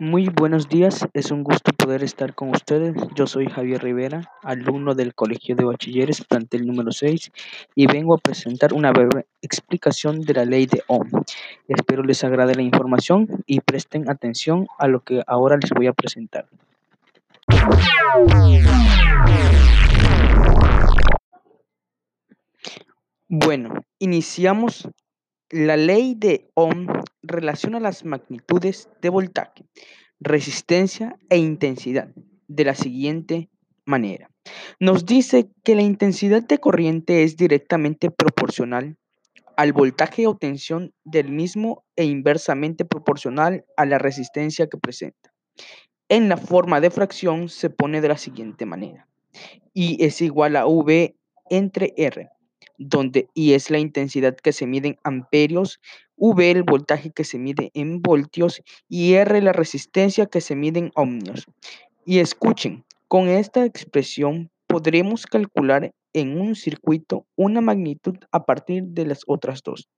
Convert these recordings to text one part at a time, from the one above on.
Muy buenos días, es un gusto poder estar con ustedes. Yo soy Javier Rivera, alumno del Colegio de Bachilleres, plantel número 6, y vengo a presentar una breve explicación de la ley de Ohm. Espero les agrade la información y presten atención a lo que ahora les voy a presentar. Bueno, iniciamos la ley de Ohm relaciona las magnitudes de voltaje, resistencia e intensidad de la siguiente manera. Nos dice que la intensidad de corriente es directamente proporcional al voltaje o tensión del mismo e inversamente proporcional a la resistencia que presenta. En la forma de fracción se pone de la siguiente manera. I es igual a V entre R donde I es la intensidad que se mide en amperios, V el voltaje que se mide en voltios y R la resistencia que se mide en ohmios. Y escuchen, con esta expresión podremos calcular en un circuito una magnitud a partir de las otras dos.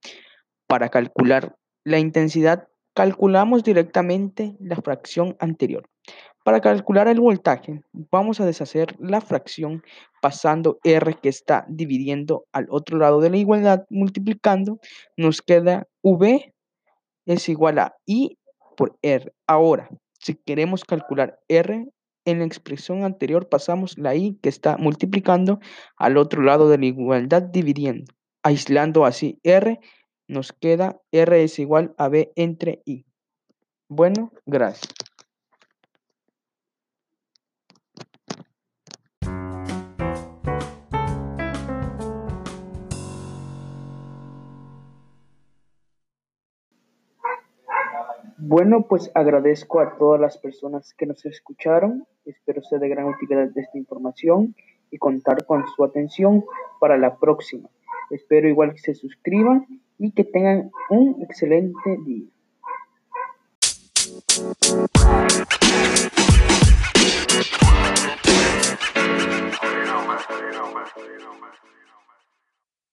Para calcular la intensidad, calculamos directamente la fracción anterior. Para calcular el voltaje, vamos a deshacer la fracción pasando R que está dividiendo al otro lado de la igualdad, multiplicando, nos queda V es igual a I por R. Ahora, si queremos calcular R, en la expresión anterior pasamos la I que está multiplicando al otro lado de la igualdad dividiendo. Aislando así R, nos queda R es igual a B entre I. Bueno, gracias. Bueno, pues agradezco a todas las personas que nos escucharon. Espero sea de gran utilidad esta información y contar con su atención para la próxima. Espero igual que se suscriban y que tengan un excelente día.